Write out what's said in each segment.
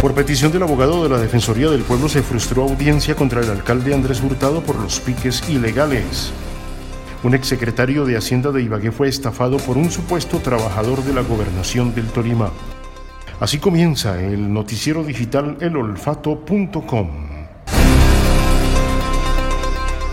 Por petición del abogado de la Defensoría del Pueblo se frustró audiencia contra el alcalde Andrés Hurtado por los piques ilegales. Un exsecretario de Hacienda de Ibagué fue estafado por un supuesto trabajador de la gobernación del Tolima. Así comienza el noticiero digital elolfato.com.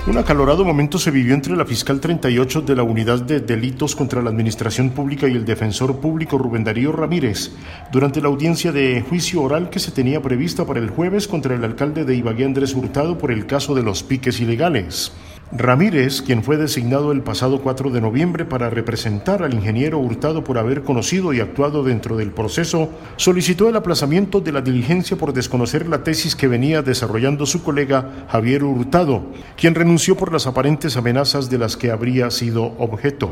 Un acalorado momento se vivió entre la fiscal 38 de la Unidad de Delitos contra la Administración Pública y el defensor público Rubén Darío Ramírez durante la audiencia de juicio oral que se tenía prevista para el jueves contra el alcalde de Ibagué Andrés Hurtado por el caso de los piques ilegales. Ramírez, quien fue designado el pasado 4 de noviembre para representar al ingeniero Hurtado por haber conocido y actuado dentro del proceso, solicitó el aplazamiento de la diligencia por desconocer la tesis que venía desarrollando su colega Javier Hurtado, quien renunció por las aparentes amenazas de las que habría sido objeto.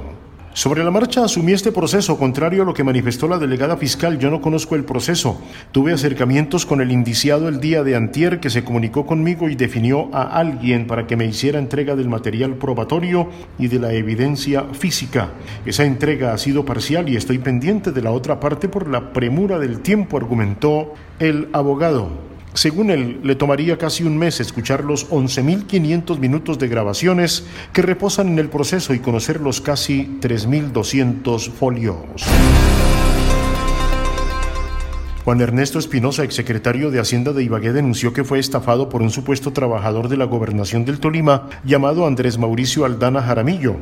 Sobre la marcha asumí este proceso, contrario a lo que manifestó la delegada fiscal. Yo no conozco el proceso. Tuve acercamientos con el indiciado el día de antier que se comunicó conmigo y definió a alguien para que me hiciera entrega del material probatorio y de la evidencia física. Esa entrega ha sido parcial y estoy pendiente de la otra parte por la premura del tiempo, argumentó el abogado. Según él, le tomaría casi un mes escuchar los 11.500 minutos de grabaciones que reposan en el proceso y conocer los casi 3.200 folios. Juan Ernesto Espinosa, exsecretario de Hacienda de Ibagué, denunció que fue estafado por un supuesto trabajador de la gobernación del Tolima llamado Andrés Mauricio Aldana Jaramillo.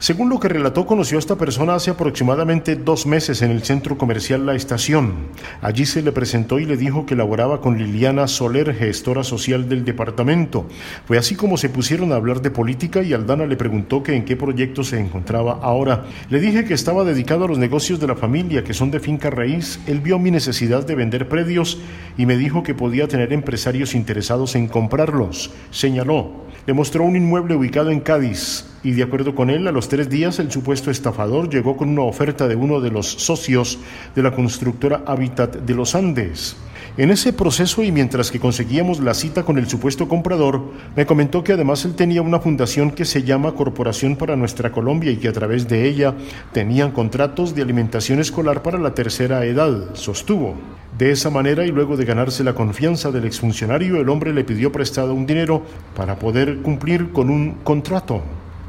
Según lo que relató, conoció a esta persona hace aproximadamente dos meses en el centro comercial La Estación. Allí se le presentó y le dijo que laboraba con Liliana Soler, gestora social del departamento. Fue así como se pusieron a hablar de política y Aldana le preguntó que en qué proyecto se encontraba ahora. Le dije que estaba dedicado a los negocios de la familia, que son de finca raíz. Él vio mi necesidad de vender predios y me dijo que podía tener empresarios interesados en comprarlos. Señaló. Le mostró un inmueble ubicado en Cádiz y de acuerdo con él, a los tres días el supuesto estafador llegó con una oferta de uno de los socios de la constructora Habitat de los Andes. En ese proceso y mientras que conseguíamos la cita con el supuesto comprador, me comentó que además él tenía una fundación que se llama Corporación para Nuestra Colombia y que a través de ella tenían contratos de alimentación escolar para la tercera edad, sostuvo. De esa manera y luego de ganarse la confianza del exfuncionario, el hombre le pidió prestado un dinero para poder cumplir con un contrato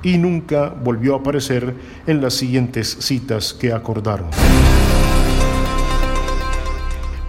y nunca volvió a aparecer en las siguientes citas que acordaron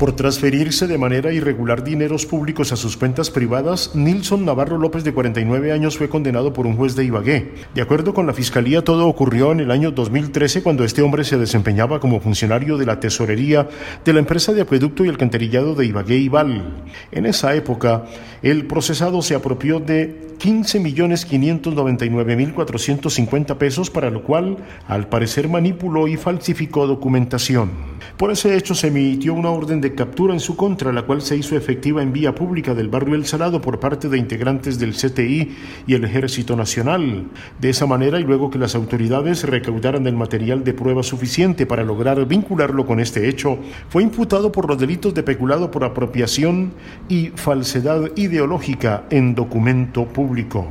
por transferirse de manera irregular dineros públicos a sus cuentas privadas, Nilson Navarro López, de 49 años, fue condenado por un juez de Ibagué. De acuerdo con la Fiscalía, todo ocurrió en el año 2013 cuando este hombre se desempeñaba como funcionario de la tesorería de la empresa de acueducto y alcantarillado de Ibagué Ibal. En esa época, el procesado se apropió de 15.599.450 pesos, para lo cual, al parecer, manipuló y falsificó documentación. Por ese hecho se emitió una orden de captura en su contra, la cual se hizo efectiva en vía pública del barrio El Salado por parte de integrantes del CTI y el Ejército Nacional. De esa manera, y luego que las autoridades recaudaran el material de prueba suficiente para lograr vincularlo con este hecho, fue imputado por los delitos de peculado por apropiación y falsedad ideológica en documento público.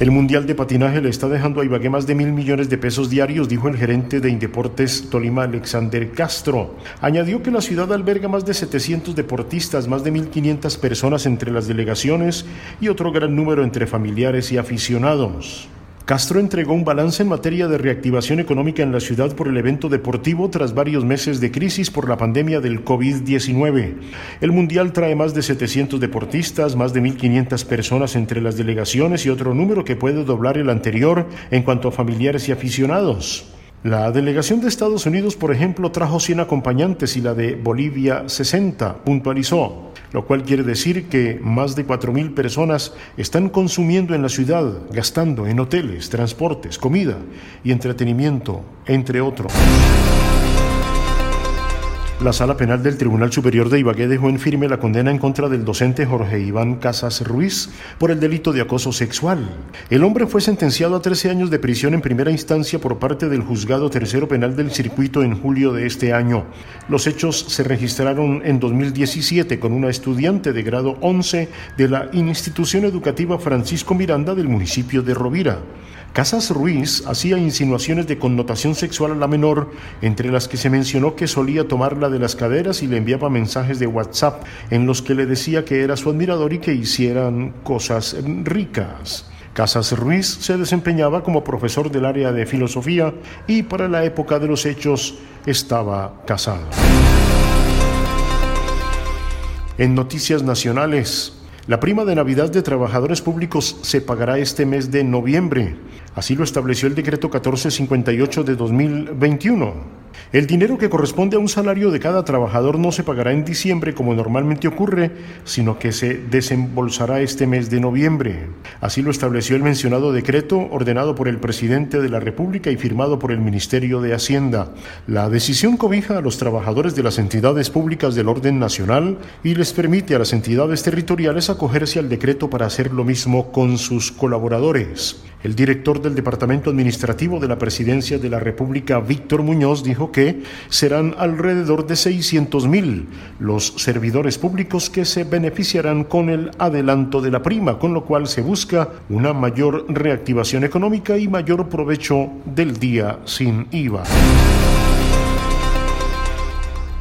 El Mundial de Patinaje le está dejando a Ibagué más de mil millones de pesos diarios, dijo el gerente de Indeportes Tolima, Alexander Castro. Añadió que la ciudad alberga más de 700 deportistas, más de 1.500 personas entre las delegaciones y otro gran número entre familiares y aficionados. Castro entregó un balance en materia de reactivación económica en la ciudad por el evento deportivo tras varios meses de crisis por la pandemia del COVID-19. El Mundial trae más de 700 deportistas, más de 1.500 personas entre las delegaciones y otro número que puede doblar el anterior en cuanto a familiares y aficionados. La delegación de Estados Unidos, por ejemplo, trajo 100 acompañantes y la de Bolivia 60, puntualizó, lo cual quiere decir que más de 4.000 personas están consumiendo en la ciudad, gastando en hoteles, transportes, comida y entretenimiento, entre otros. La Sala Penal del Tribunal Superior de Ibagué dejó en firme la condena en contra del docente Jorge Iván Casas Ruiz por el delito de acoso sexual. El hombre fue sentenciado a 13 años de prisión en primera instancia por parte del Juzgado Tercero Penal del Circuito en julio de este año. Los hechos se registraron en 2017 con una estudiante de grado 11 de la institución educativa Francisco Miranda del municipio de Rovira. Casas Ruiz hacía insinuaciones de connotación sexual a la menor, entre las que se mencionó que solía tomarla de las caderas y le enviaba mensajes de WhatsApp en los que le decía que era su admirador y que hicieran cosas ricas. Casas Ruiz se desempeñaba como profesor del área de filosofía y para la época de los hechos estaba casado. En noticias nacionales, la prima de Navidad de trabajadores públicos se pagará este mes de noviembre. Así lo estableció el decreto 1458 de 2021. El dinero que corresponde a un salario de cada trabajador no se pagará en diciembre como normalmente ocurre, sino que se desembolsará este mes de noviembre. Así lo estableció el mencionado decreto ordenado por el presidente de la República y firmado por el Ministerio de Hacienda. La decisión cobija a los trabajadores de las entidades públicas del orden nacional y les permite a las entidades territoriales acogerse al decreto para hacer lo mismo con sus colaboradores. El director del Departamento Administrativo de la Presidencia de la República, Víctor Muñoz, dijo que serán alrededor de 600 mil los servidores públicos que se beneficiarán con el adelanto de la prima, con lo cual se busca una mayor reactivación económica y mayor provecho del día sin IVA.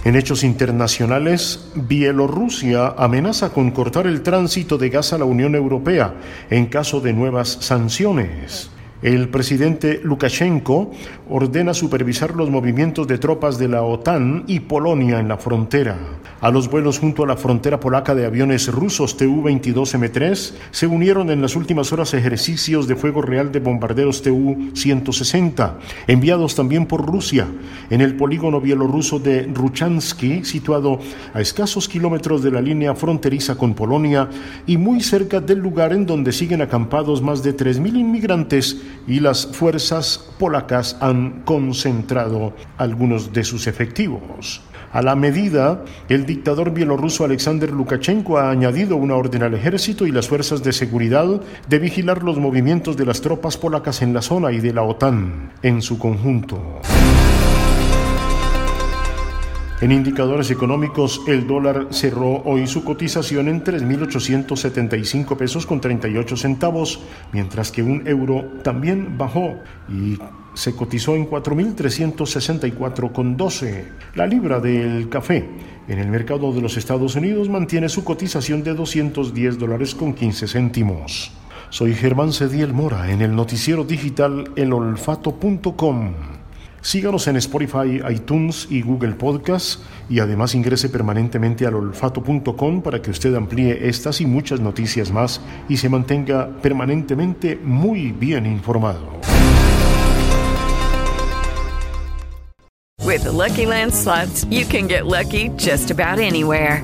En hechos internacionales, Bielorrusia amenaza con cortar el tránsito de gas a la Unión Europea en caso de nuevas sanciones. El presidente Lukashenko ordena supervisar los movimientos de tropas de la OTAN y Polonia en la frontera. A los vuelos junto a la frontera polaca de aviones rusos Tu-22M3 se unieron en las últimas horas ejercicios de fuego real de bombarderos Tu-160, enviados también por Rusia, en el polígono bielorruso de Ruchansky, situado a escasos kilómetros de la línea fronteriza con Polonia y muy cerca del lugar en donde siguen acampados más de 3.000 inmigrantes y las fuerzas polacas han concentrado algunos de sus efectivos. A la medida, el dictador bielorruso Alexander Lukashenko ha añadido una orden al ejército y las fuerzas de seguridad de vigilar los movimientos de las tropas polacas en la zona y de la OTAN en su conjunto. En indicadores económicos, el dólar cerró hoy su cotización en 3.875 pesos con 38 centavos, mientras que un euro también bajó y se cotizó en 4.364 con 12. La libra del café en el mercado de los Estados Unidos mantiene su cotización de 210 dólares con 15 céntimos. Soy Germán Cediel Mora en el noticiero digital elolfato.com. Síganos en Spotify, iTunes y Google Podcast y además ingrese permanentemente al olfato.com para que usted amplíe estas y muchas noticias más y se mantenga permanentemente muy bien informado. With Lucky Land slots, you can get lucky just about anywhere.